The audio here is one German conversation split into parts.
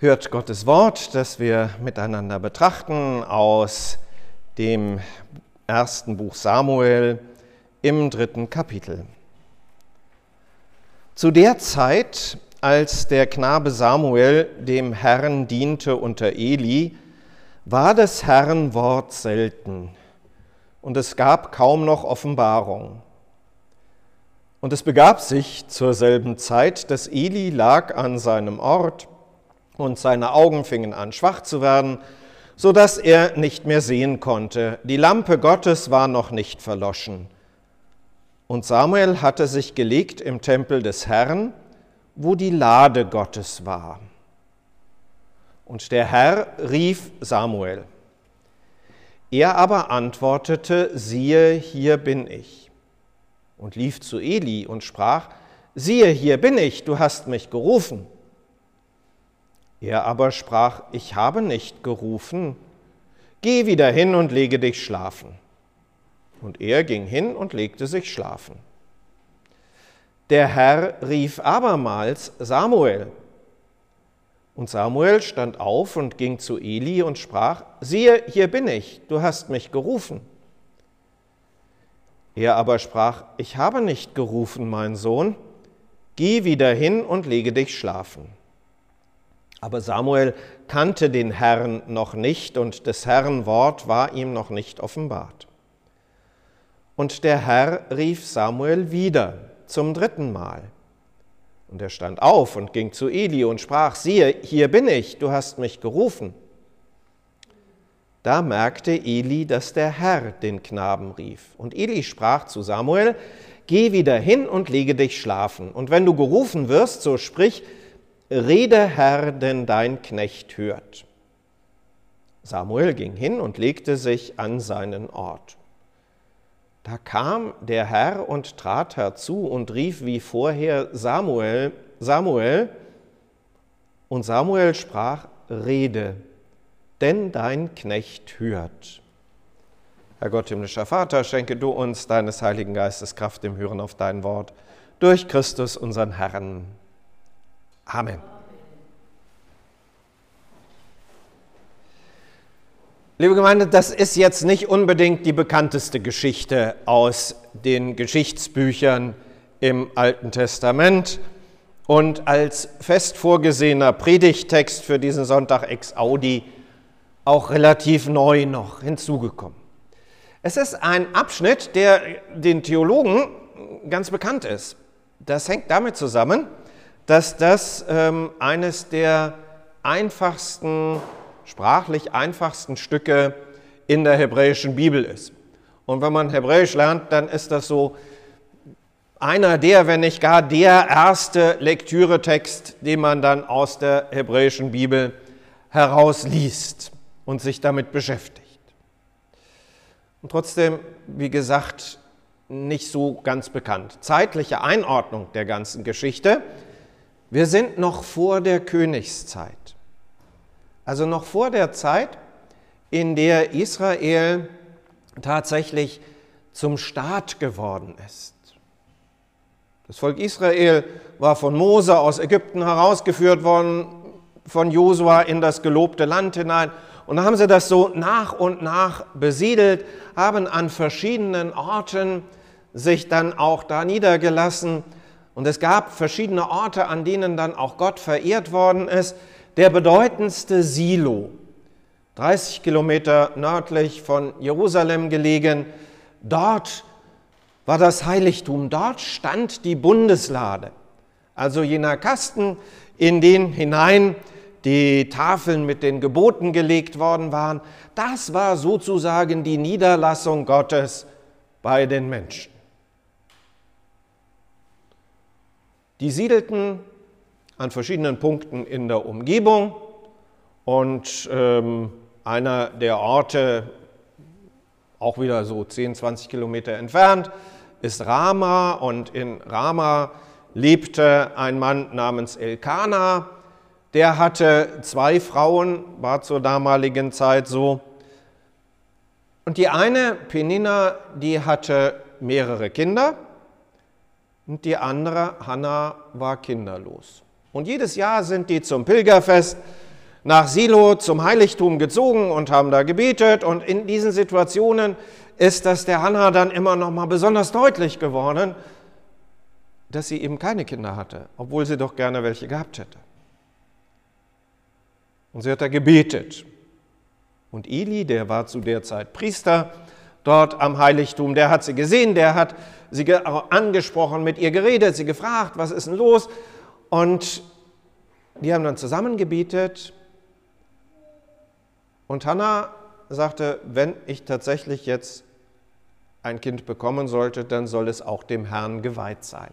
hört Gottes Wort, das wir miteinander betrachten aus dem ersten Buch Samuel im dritten Kapitel. Zu der Zeit, als der Knabe Samuel dem Herrn diente unter Eli, war des Herrn Wort selten und es gab kaum noch Offenbarung. Und es begab sich zur selben Zeit, dass Eli lag an seinem Ort, und seine Augen fingen an schwach zu werden, so dass er nicht mehr sehen konnte. Die Lampe Gottes war noch nicht verloschen. Und Samuel hatte sich gelegt im Tempel des Herrn, wo die Lade Gottes war. Und der Herr rief Samuel. Er aber antwortete, siehe, hier bin ich. Und lief zu Eli und sprach, siehe, hier bin ich, du hast mich gerufen. Er aber sprach, ich habe nicht gerufen, geh wieder hin und lege dich schlafen. Und er ging hin und legte sich schlafen. Der Herr rief abermals Samuel. Und Samuel stand auf und ging zu Eli und sprach, siehe, hier bin ich, du hast mich gerufen. Er aber sprach, ich habe nicht gerufen, mein Sohn, geh wieder hin und lege dich schlafen. Aber Samuel kannte den Herrn noch nicht und des Herrn Wort war ihm noch nicht offenbart. Und der Herr rief Samuel wieder zum dritten Mal. Und er stand auf und ging zu Eli und sprach, siehe, hier bin ich, du hast mich gerufen. Da merkte Eli, dass der Herr den Knaben rief. Und Eli sprach zu Samuel, geh wieder hin und lege dich schlafen. Und wenn du gerufen wirst, so sprich, Rede Herr, denn dein Knecht hört. Samuel ging hin und legte sich an seinen Ort. Da kam der Herr und trat herzu und rief wie vorher Samuel, Samuel, und Samuel sprach, Rede, denn dein Knecht hört. Herr Gott, himmlischer Vater, schenke du uns deines Heiligen Geistes Kraft im Hören auf dein Wort, durch Christus unseren Herrn. Amen. Liebe Gemeinde, das ist jetzt nicht unbedingt die bekannteste Geschichte aus den Geschichtsbüchern im Alten Testament und als fest vorgesehener Predigtext für diesen Sonntag ex Audi auch relativ neu noch hinzugekommen. Es ist ein Abschnitt, der den Theologen ganz bekannt ist. Das hängt damit zusammen, dass das ähm, eines der einfachsten, sprachlich einfachsten Stücke in der hebräischen Bibel ist. Und wenn man Hebräisch lernt, dann ist das so einer der, wenn nicht gar der erste Lektüretext, den man dann aus der hebräischen Bibel herausliest und sich damit beschäftigt. Und trotzdem, wie gesagt, nicht so ganz bekannt. Zeitliche Einordnung der ganzen Geschichte wir sind noch vor der Königszeit. Also noch vor der Zeit, in der Israel tatsächlich zum Staat geworden ist. Das Volk Israel war von Mose aus Ägypten herausgeführt worden, von Josua in das gelobte Land hinein. Und da haben sie das so nach und nach besiedelt, haben an verschiedenen Orten sich dann auch da niedergelassen und es gab verschiedene Orte, an denen dann auch Gott verehrt worden ist. Der bedeutendste Silo, 30 Kilometer nördlich von Jerusalem gelegen, dort war das Heiligtum, dort stand die Bundeslade, also jener Kasten, in den hinein die Tafeln mit den Geboten gelegt worden waren. Das war sozusagen die Niederlassung Gottes bei den Menschen. Die siedelten an verschiedenen Punkten in der Umgebung und ähm, einer der Orte, auch wieder so 10, 20 Kilometer entfernt, ist Rama und in Rama lebte ein Mann namens Elkanah. Der hatte zwei Frauen, war zur damaligen Zeit so. Und die eine, Penina, die hatte mehrere Kinder und die andere, Hannah, war kinderlos. Und jedes Jahr sind die zum Pilgerfest nach Silo zum Heiligtum gezogen und haben da gebetet. Und in diesen Situationen ist das der Hannah dann immer noch mal besonders deutlich geworden, dass sie eben keine Kinder hatte, obwohl sie doch gerne welche gehabt hätte. Und sie hat da gebetet. Und Eli, der war zu der Zeit Priester dort am Heiligtum, der hat sie gesehen, der hat sie angesprochen, mit ihr geredet, sie gefragt, was ist denn los? Und die haben dann zusammen gebetet. Und Hannah sagte, wenn ich tatsächlich jetzt ein Kind bekommen sollte, dann soll es auch dem Herrn geweiht sein.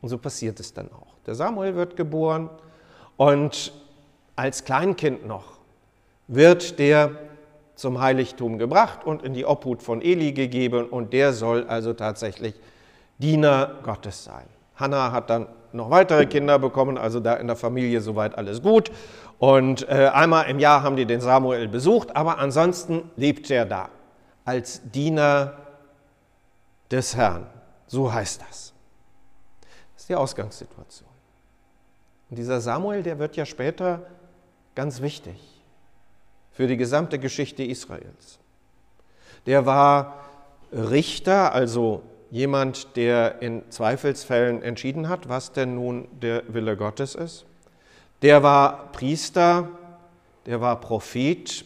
Und so passiert es dann auch. Der Samuel wird geboren und als Kleinkind noch wird der zum Heiligtum gebracht und in die Obhut von Eli gegeben und der soll also tatsächlich Diener Gottes sein. Hannah hat dann noch weitere Kinder bekommen, also da in der Familie soweit alles gut. Und äh, einmal im Jahr haben die den Samuel besucht, aber ansonsten lebt er da als Diener des Herrn. So heißt das. Das ist die Ausgangssituation. Und dieser Samuel, der wird ja später ganz wichtig für die gesamte Geschichte Israels. Der war Richter, also jemand, der in Zweifelsfällen entschieden hat, was denn nun der Wille Gottes ist. Der war Priester, der war Prophet,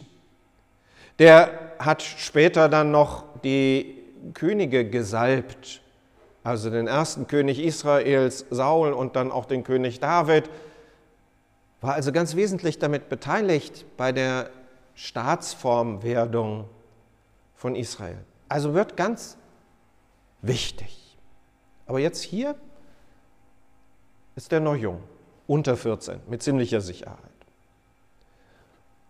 der hat später dann noch die Könige gesalbt, also den ersten König Israels, Saul und dann auch den König David, war also ganz wesentlich damit beteiligt bei der Staatsformwerdung von Israel. Also wird ganz wichtig. Aber jetzt hier ist er noch jung, unter 14, mit ziemlicher Sicherheit.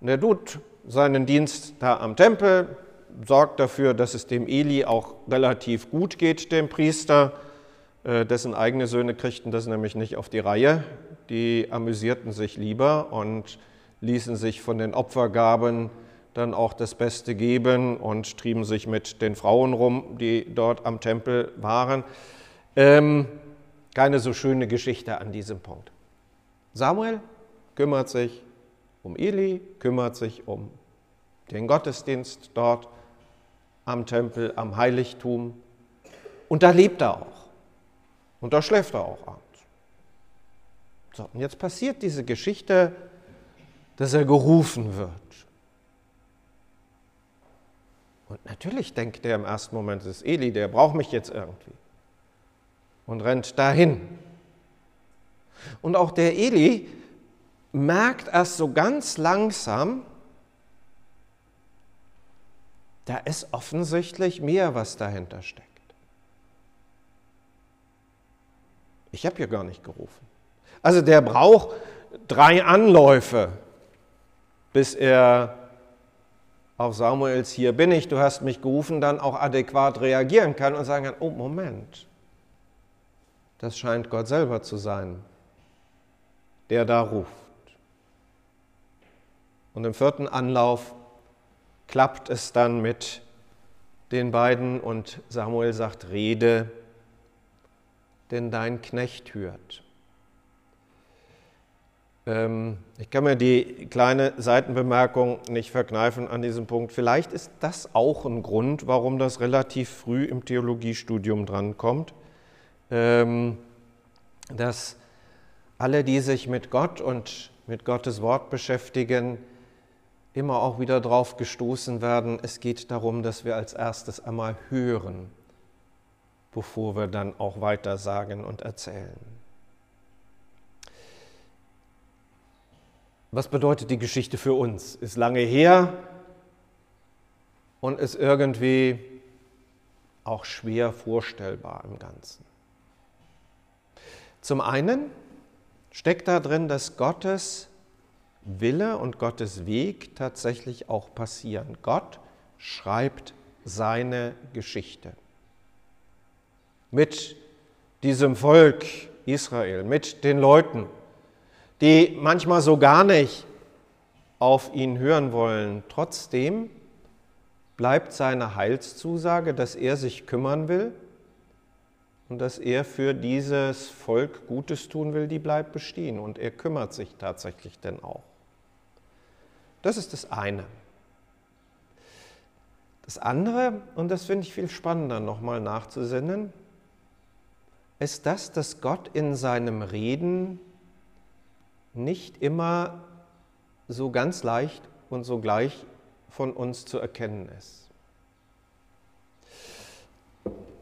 Und er tut seinen Dienst da am Tempel, sorgt dafür, dass es dem Eli auch relativ gut geht, dem Priester. Äh, dessen eigene Söhne kriegten das nämlich nicht auf die Reihe. Die amüsierten sich lieber und ließen sich von den Opfergaben dann auch das Beste geben und trieben sich mit den Frauen rum, die dort am Tempel waren. Ähm, keine so schöne Geschichte an diesem Punkt. Samuel kümmert sich um Eli, kümmert sich um den Gottesdienst dort am Tempel, am Heiligtum. Und da lebt er auch. Und da schläft er auch abends. So, und jetzt passiert diese Geschichte, dass er gerufen wird. Und natürlich denkt er im ersten Moment, es ist Eli, der braucht mich jetzt irgendwie. Und rennt dahin. Und auch der Eli merkt erst so ganz langsam, da ist offensichtlich mehr, was dahinter steckt. Ich habe hier gar nicht gerufen. Also der braucht drei Anläufe, bis er auf Samuels Hier bin ich, du hast mich gerufen, dann auch adäquat reagieren kann und sagen kann, oh Moment, das scheint Gott selber zu sein, der da ruft. Und im vierten Anlauf klappt es dann mit den beiden und Samuel sagt, rede, denn dein Knecht hört. Ähm, ich kann mir die kleine Seitenbemerkung nicht verkneifen an diesem Punkt. Vielleicht ist das auch ein Grund, warum das relativ früh im Theologiestudium drankommt, ähm, dass alle, die sich mit Gott und mit Gottes Wort beschäftigen, immer auch wieder darauf gestoßen werden, es geht darum, dass wir als erstes einmal hören, bevor wir dann auch weiter sagen und erzählen. Was bedeutet die Geschichte für uns? Ist lange her und ist irgendwie auch schwer vorstellbar im Ganzen. Zum einen steckt da drin, dass Gottes Wille und Gottes Weg tatsächlich auch passieren. Gott schreibt seine Geschichte. Mit diesem Volk Israel, mit den Leuten, die manchmal so gar nicht auf ihn hören wollen. Trotzdem bleibt seine Heilszusage, dass er sich kümmern will und dass er für dieses Volk Gutes tun will, die bleibt bestehen. Und er kümmert sich tatsächlich denn auch. Das ist das eine. Das andere, und das finde ich viel spannender nochmal nachzusinnen, ist das, dass Gott in seinem Reden nicht immer so ganz leicht und so gleich von uns zu erkennen ist.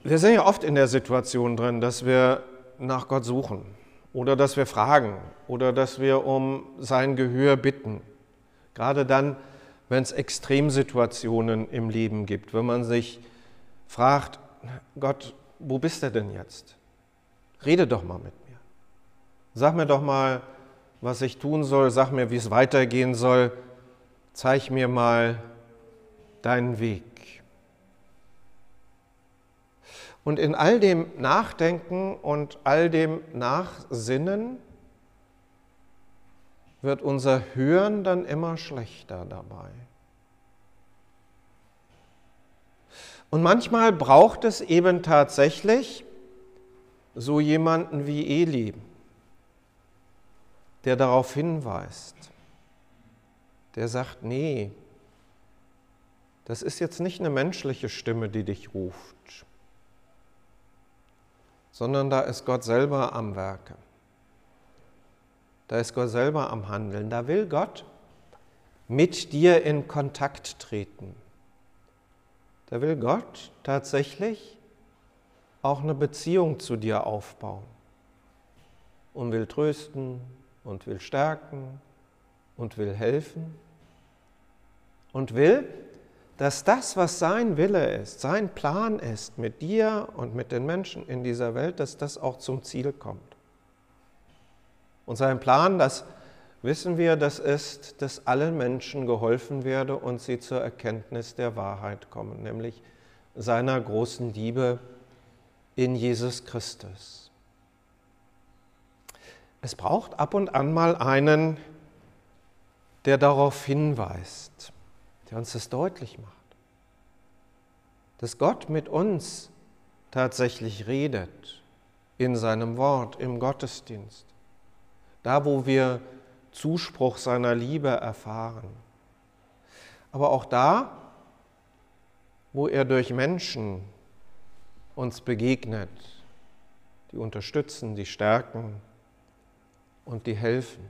Wir sind ja oft in der Situation drin, dass wir nach Gott suchen oder dass wir fragen oder dass wir um sein Gehör bitten. Gerade dann, wenn es Extremsituationen im Leben gibt, wenn man sich fragt, Gott, wo bist du denn jetzt? Rede doch mal mit mir. Sag mir doch mal, was ich tun soll, sag mir, wie es weitergehen soll, zeig mir mal deinen Weg. Und in all dem Nachdenken und all dem Nachsinnen wird unser Hören dann immer schlechter dabei. Und manchmal braucht es eben tatsächlich so jemanden wie Eli, der darauf hinweist, der sagt, nee, das ist jetzt nicht eine menschliche Stimme, die dich ruft, sondern da ist Gott selber am Werke. Da ist Gott selber am Handeln. Da will Gott mit dir in Kontakt treten. Da will Gott tatsächlich auch eine Beziehung zu dir aufbauen und will trösten und will stärken und will helfen und will, dass das, was sein Wille ist, sein Plan ist mit dir und mit den Menschen in dieser Welt, dass das auch zum Ziel kommt. Und sein Plan, das wissen wir, das ist, dass allen Menschen geholfen werde und sie zur Erkenntnis der Wahrheit kommen, nämlich seiner großen Liebe in Jesus Christus. Es braucht ab und an mal einen, der darauf hinweist, der uns das deutlich macht, dass Gott mit uns tatsächlich redet in seinem Wort, im Gottesdienst, da wo wir Zuspruch seiner Liebe erfahren, aber auch da, wo er durch Menschen uns begegnet, die unterstützen, die stärken und die helfen.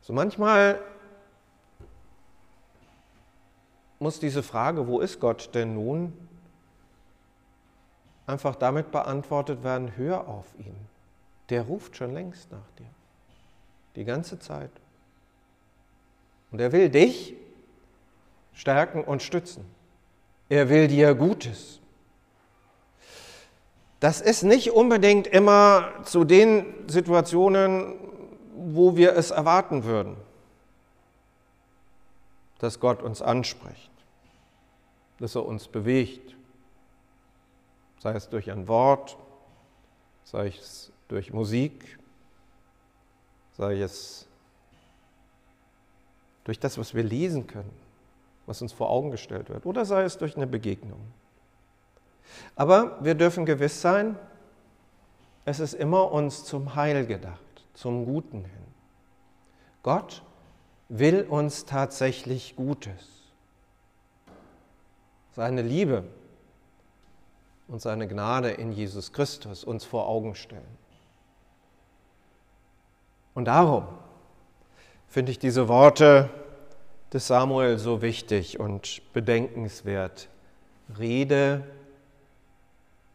So manchmal muss diese Frage, wo ist Gott denn nun, einfach damit beantwortet werden, hör auf ihn. Der ruft schon längst nach dir. Die ganze Zeit. Und er will dich stärken und stützen. Er will dir Gutes. Das ist nicht unbedingt immer zu den Situationen, wo wir es erwarten würden, dass Gott uns anspricht, dass er uns bewegt, sei es durch ein Wort, sei es durch Musik, sei es durch das, was wir lesen können was uns vor Augen gestellt wird, oder sei es durch eine Begegnung. Aber wir dürfen gewiss sein, es ist immer uns zum Heil gedacht, zum Guten hin. Gott will uns tatsächlich Gutes. Seine Liebe und seine Gnade in Jesus Christus uns vor Augen stellen. Und darum finde ich diese Worte des Samuel so wichtig und bedenkenswert. Rede,